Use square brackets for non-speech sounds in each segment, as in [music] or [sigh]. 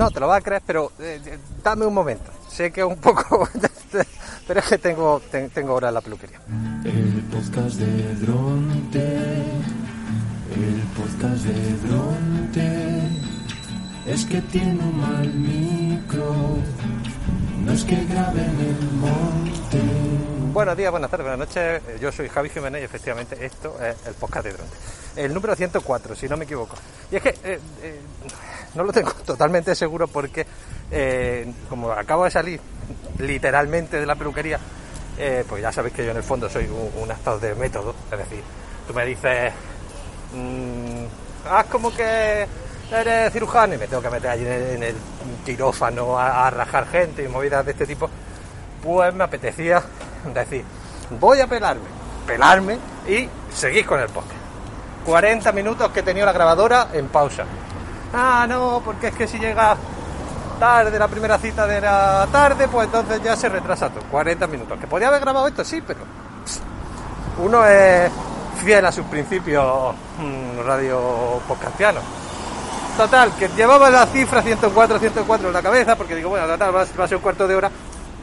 no te lo vas a creer, pero eh, eh, dame un momento. Sé que es un poco, [laughs] pero es que tengo, ten- tengo hora en la peluquería. El podcast de Dronte, el podcast de Dronte, es que tiene un mal micro, no es que grabe en el monte. Buenos días, buenas tardes, buenas noches. Eh, Yo soy Javi Jiménez y efectivamente esto es el podcast de Dronte. El número 104, si no me equivoco. Y es que eh, eh, no lo tengo [laughs] totalmente seguro porque, como acabo de salir literalmente de la peluquería, pues ya sabéis que yo en el fondo soy un, un actor de método. Es decir, tú me dices, mm, haz como que eres cirujano y me tengo que meter allí en el, en a, a rajar gente y movidas de este tipo pues me apetecía [laughs] decir, voy a pelarme, pelarme y seguir con el podcast. 40 minutos que he tenido la grabadora en pausa. Ah, no, porque es que si llega tarde la primera cita de la tarde, pues entonces ya se retrasa todo. 40 minutos. Que podía haber grabado esto, sí, pero uno es fiel a sus principios mm, radio podcastianos. Total, que llevaba la cifra 104, 104 en la cabeza, porque digo, bueno, total, va a ser un cuarto de hora,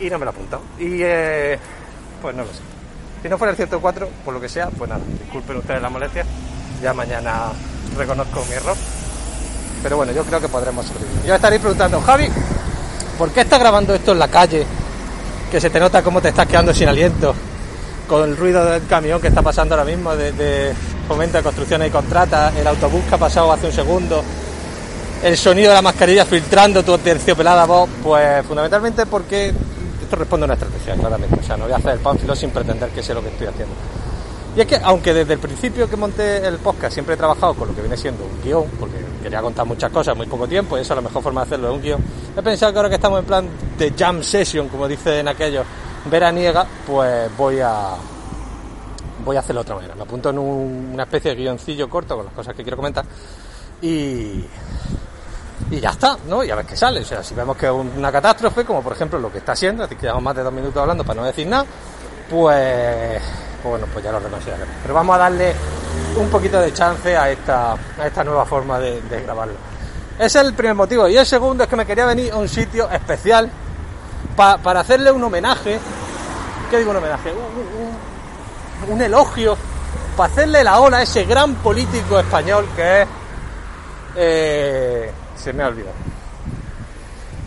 y no me lo he apuntado. Y eh, pues no lo sé. Si no fuera el 104, por lo que sea, pues nada, disculpen ustedes la molestia. Ya mañana reconozco mi error. Pero bueno, yo creo que podremos sobrevivir. Ya estaréis preguntando, Javi, ¿por qué estás grabando esto en la calle? Que se te nota cómo te estás quedando sin aliento. Con el ruido del camión que está pasando ahora mismo, de, de de construcciones y contratas, el autobús que ha pasado hace un segundo, el sonido de la mascarilla filtrando tu terciopelada voz, pues fundamentalmente porque esto responde a una estrategia, claramente. O sea, no voy a hacer el pánfilo sin pretender que sé lo que estoy haciendo. Y es que, aunque desde el principio que monté el podcast siempre he trabajado con lo que viene siendo un guion, porque quería contar muchas cosas en muy poco tiempo, y eso la mejor forma de hacerlo es un guion, he pensado que ahora que estamos en plan de jam session, como dicen aquellos, veraniega, pues voy a voy a hacerlo de otra manera. Me apunto en un- una especie de guioncillo corto con las cosas que quiero comentar y y ya está, ¿no? Y a ver qué sale. O sea, si vemos que es una catástrofe, como por ejemplo lo que está siendo, así que llevamos más de dos minutos hablando para no decir nada, pues, pues bueno, pues ya lo reconsideraremos. Pero vamos a darle un poquito de chance a esta, a esta nueva forma de, grabarlo. Ese es el primer motivo. Y el segundo es que me quería venir a un sitio especial pa- para hacerle un homenaje. ¿Qué digo un homenaje? Un elogio. Para hacerle la ola a ese gran político español que es eh, se me ha olvidado.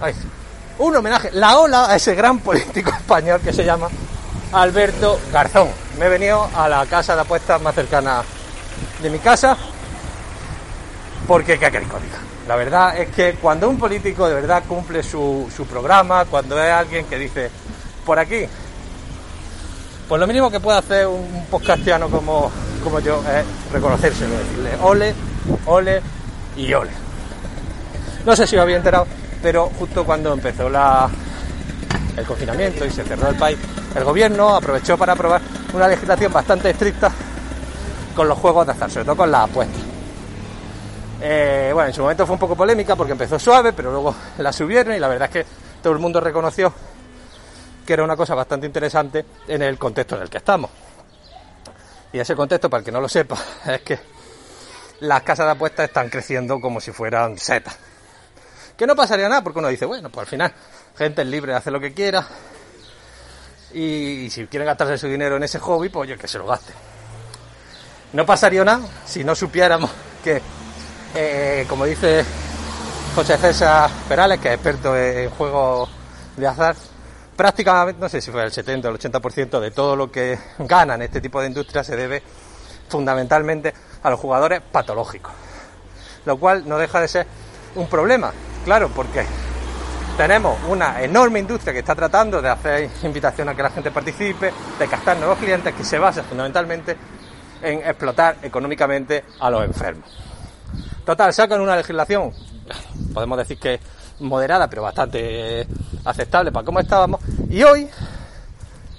Ay, un homenaje, la ola a ese gran político [laughs] español que se llama Alberto Garzón. Me he venido a la casa de apuestas más cercana de mi casa porque qué queréis? La verdad es que cuando un político de verdad cumple su, su programa, cuando es alguien que dice por aquí, pues lo mínimo que puede hacer un podcastiano como, como yo es reconocérselo, decirle ole, ole y ole. No sé si os había enterado, pero justo cuando empezó el confinamiento y se cerró el país, el gobierno aprovechó para aprobar una legislación bastante estricta con los juegos de azar, sobre todo con las apuestas. Eh, bueno, en su momento fue un poco polémica porque empezó suave, pero luego la subieron y la verdad es que todo el mundo reconoció que era una cosa bastante interesante en el contexto en el que estamos. Y ese contexto, para el que no lo sepa, [laughs] es que las casas de apuestas están creciendo como si fueran setas. Que no pasaría nada, porque uno dice, bueno, pues al final, gente es libre de hacer lo que quiera. Y si quieren gastarse su dinero en ese hobby, pues oye, que se lo gaste. No pasaría nada si no supiéramos que, eh, como dice José César Perales, que es experto en juegos de azar, prácticamente, no sé si fue el 70 o el 80% de todo lo que ganan este tipo de industria se debe fundamentalmente a los jugadores patológicos. Lo cual no deja de ser un problema, claro, porque tenemos una enorme industria que está tratando de hacer invitación a que la gente participe, de captar nuevos clientes, que se basa fundamentalmente en explotar económicamente a los enfermos. Total, sacan una legislación, podemos decir que moderada, pero bastante aceptable para cómo estábamos. Y hoy,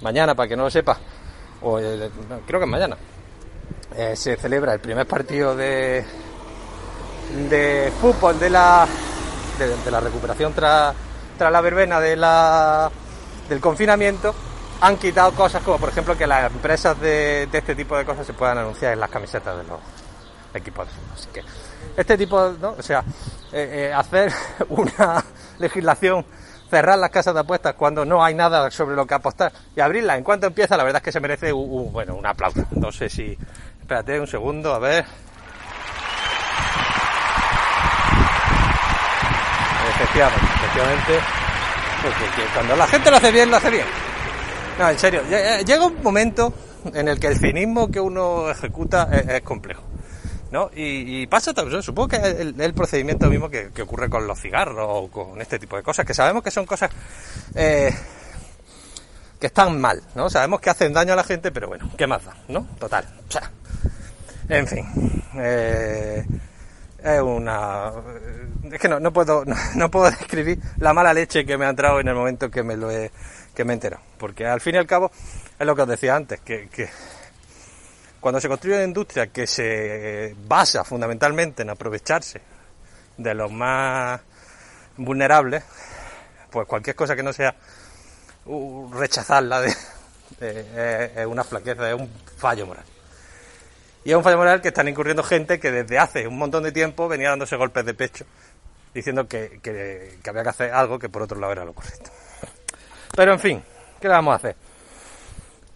mañana, para que no lo sepa, o eh, creo que es mañana, eh, se celebra el primer partido de, de fútbol de la, de, la recuperación tras, tras la verbena de del confinamiento. Han quitado cosas como, por ejemplo, que las empresas de, este tipo de cosas se puedan anunciar en las camisetas de los, equipos. Así que este tipo, ¿no? o sea, eh, eh, hacer [laughs] una legislación, cerrar las casas de apuestas cuando no hay nada sobre lo que apostar y abrirla en cuanto empieza, la verdad es que se merece bueno, un aplauso. No sé si, espérate un segundo, a ver. Efectivamente, efectivamente. Porque que cuando la gente lo hace bien, lo hace bien. No, en serio, lle- llega un momento en el que el cinismo que uno ejecuta es, complejo. ¿no? Y, pasa también, supongo que es el, procedimiento mismo que, que ocurre con los cigarros o con este tipo de cosas, que sabemos que son cosas eh, que están mal, ¿no? Sabemos que hacen daño a la gente, pero bueno, ¿qué más da? ¿No? Total. O sea, en fin. eh, es una... Es que no, no puedo [laughs] no, puedo describir la mala leche que me ha entrado en el momento que me lo he, que me he enterado. Porque al fin y al cabo, es lo que os decía antes, que, que cuando se construye una industria que se basa fundamentalmente en aprovecharse de los más vulnerables, pues cualquier cosa que no sea uh, rechazarla de, [laughs] eh, es una flaqueza, es un fallo moral. Y es un fallo moral que están incurriendo gente que desde hace un montón de tiempo venía dándose golpes de pecho, diciendo que, que- que había que hacer algo que por otro lado era lo correcto. Pero en fin, ¿qué le vamos a hacer?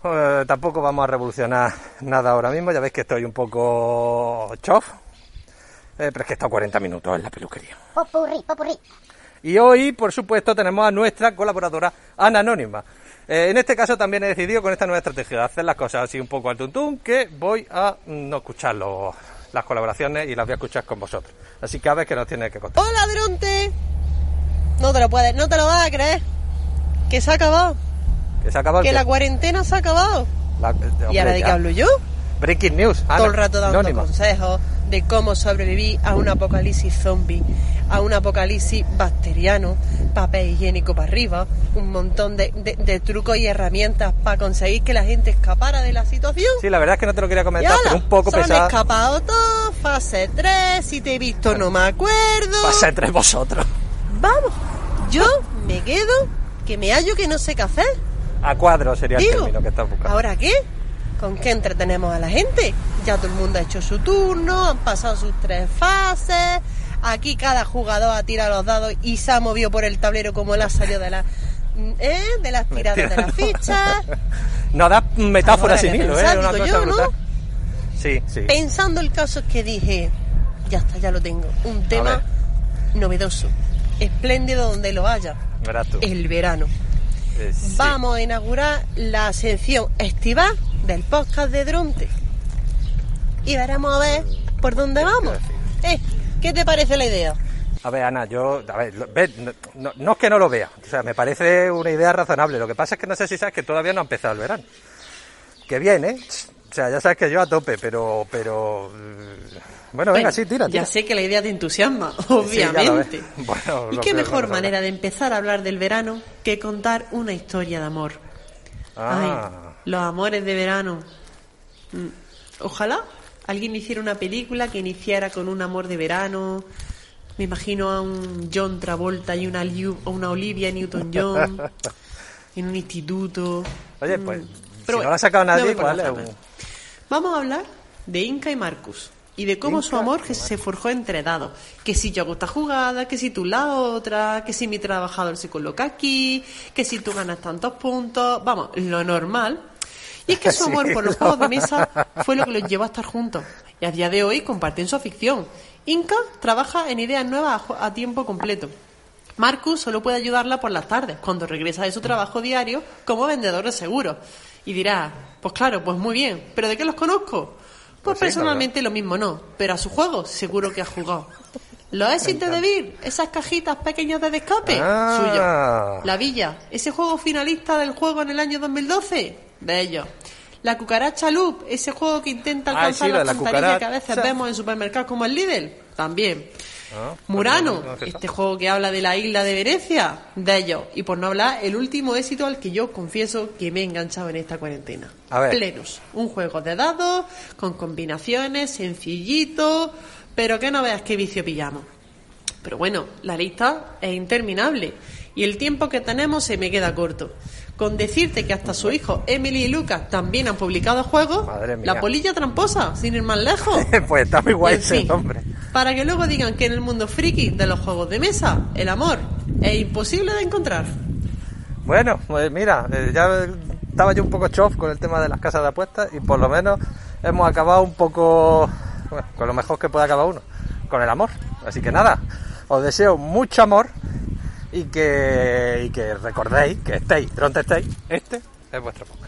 Eh, tampoco vamos a revolucionar nada ahora mismo, ya veis que estoy un poco chof, eh, pero es que he estado 40 minutos en la peluquería. Popurrí, popurrí. Y hoy, por supuesto, tenemos a nuestra colaboradora Ana Anónima. Eh, en este caso también he decidido con esta nueva estrategia hacer las cosas así un poco al tuntún, que voy a no escuchar los- las colaboraciones y las voy a escuchar con vosotros. Así que a ver qué nos tiene que contar. Hola, Dronte. No te lo puedes, no te lo vas a creer. Que se ha acabado. Que se acaba el Que la cuarentena se ha acabado. La- eh, ¿Y ahora de ya. qué hablo yo? Breaking news. Ana Todo el rato dando Anónima. consejos de cómo sobrevivir a un apocalipsis zombie, a un apocalipsis bacteriano, papel higiénico para arriba, un montón de, de- de trucos y herramientas para conseguir que la gente escapara de la situación. Sí, la verdad es que no te lo quería comentar, ala, pero un poco se han pesada. escapado todos, fase 3, si te he visto no me acuerdo. Pasa entre vosotros. Vamos, yo me quedo que me hallo que no sé qué hacer. A cuadro sería el término que estás buscando. ¿ahora qué? ¿Con qué entretenemos a la gente? Ya todo el mundo ha hecho su turno, han pasado sus tres fases. Aquí cada jugador ha tirado los dados y se ha movido por el tablero como él ha salido de, la, ¿eh? de las tiradas de las fichas. [laughs] No da metáforas sin hilo, ¿eh? pensar, Una digo cosa yo, ¿no? brutal. Sí, sí. Pensando el caso es que dije, ya está, ya lo tengo. Un tema novedoso, espléndido donde lo haya. El verano. Eh, sí. Vamos a inaugurar la sección estival del podcast de Dronte. Y veremos a ver por dónde vamos. Eh, ¿Qué te parece la idea? A ver, Ana, yo, a ver, ve, no, no- no es que no lo vea, o sea, me parece una idea razonable. Lo que pasa es que no sé si sabes que todavía no ha empezado el verano. Que viene, o sea, ya sabes que yo a tope, pero, pero, eh, bueno, venga, sí, tira, tira. Ya sé que la idea te entusiasma, Sí, ya lo obviamente. [laughs] Bueno, y lo qué mejor manera de empezar a hablar del verano que contar una historia de amor. Ah, Ay, los amores de verano. Mm, Ojalá alguien hiciera una película que iniciara con un amor de verano. Me imagino a un John Travolta y una, Liu- una Olivia Newton-John [laughs] en un instituto. oye, Mm, pues, pero si no lo ha sacado nadie, un... Vamos a hablar de Inca y Marcus y de cómo su amor que se forjó entre dados. Que si yo hago esta jugada, que si tú la otra, que si mi trabajador se coloca aquí, que si tú ganas tantos puntos. Vamos, lo normal. Y es que su [laughs] Sí, amor por los lo- juegos de mesa fue lo que los llevó a estar juntos. Y a día de hoy comparten su afición. Inca trabaja en ideas nuevas a tiempo completo. Marcus solo puede ayudarla por las tardes, cuando regresa de su trabajo diario como vendedor de seguros. Y dirá, pues claro, pues muy bien, ¿pero de qué los conozco? Pues, Pues sí, personalmente lo mismo no, pero a su juego seguro que ha jugado. Los éxitos de Vir, esas cajitas pequeñas de escape, Ah. suyo. La Villa, ese juego finalista del juego en el año 2012, de ellos. La cucaracha Loop, ese juego que intenta Ay, alcanzar sí, la la que a veces vemos en supermercados como el Lidl, también. Ah, Murano, no, no, no, no, este juego que habla de la isla de Venecia, de ellos. Y por no hablar, el último éxito al que yo confieso que me he enganchado en esta cuarentena. A ver. Plenus, un juego de dados, con combinaciones, sencillito, pero que no veas qué vicio pillamos. Pero bueno, la lista es interminable y el tiempo que tenemos se me queda corto. Con decirte que hasta su hijo Emily y Lucas también han publicado juegos, Madre mía. la polilla tramposa, sin ir más lejos. [laughs] pues está muy guay En ese fin, nombre. Para que luego digan que en el mundo friki de los juegos de mesa, el amor es imposible de encontrar. Bueno, pues mira, eh, ya estaba yo un poco chof con el tema de las casas de apuestas y por lo menos hemos acabado un poco bueno, con lo mejor que puede acabar uno, con el amor. Así que nada, os deseo mucho amor y que, recordéis que estéis donde estéis, este es vuestro podcast.